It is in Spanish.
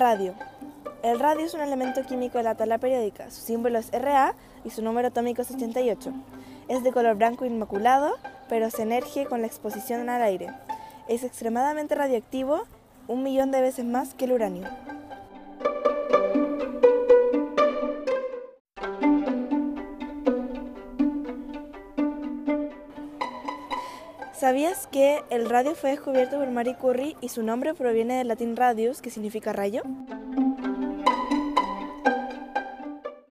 Radio. El radio es un elemento químico de la tabla periódica. Su símbolo es Ra y su número atómico es 88. Es de color blanco inmaculado, pero se energe con la exposición al aire. Es extremadamente radioactivo, un millón de veces más que el uranio. ¿Sabías que el radio fue descubierto por Marie Curie y su nombre proviene del latín radius, que significa rayo?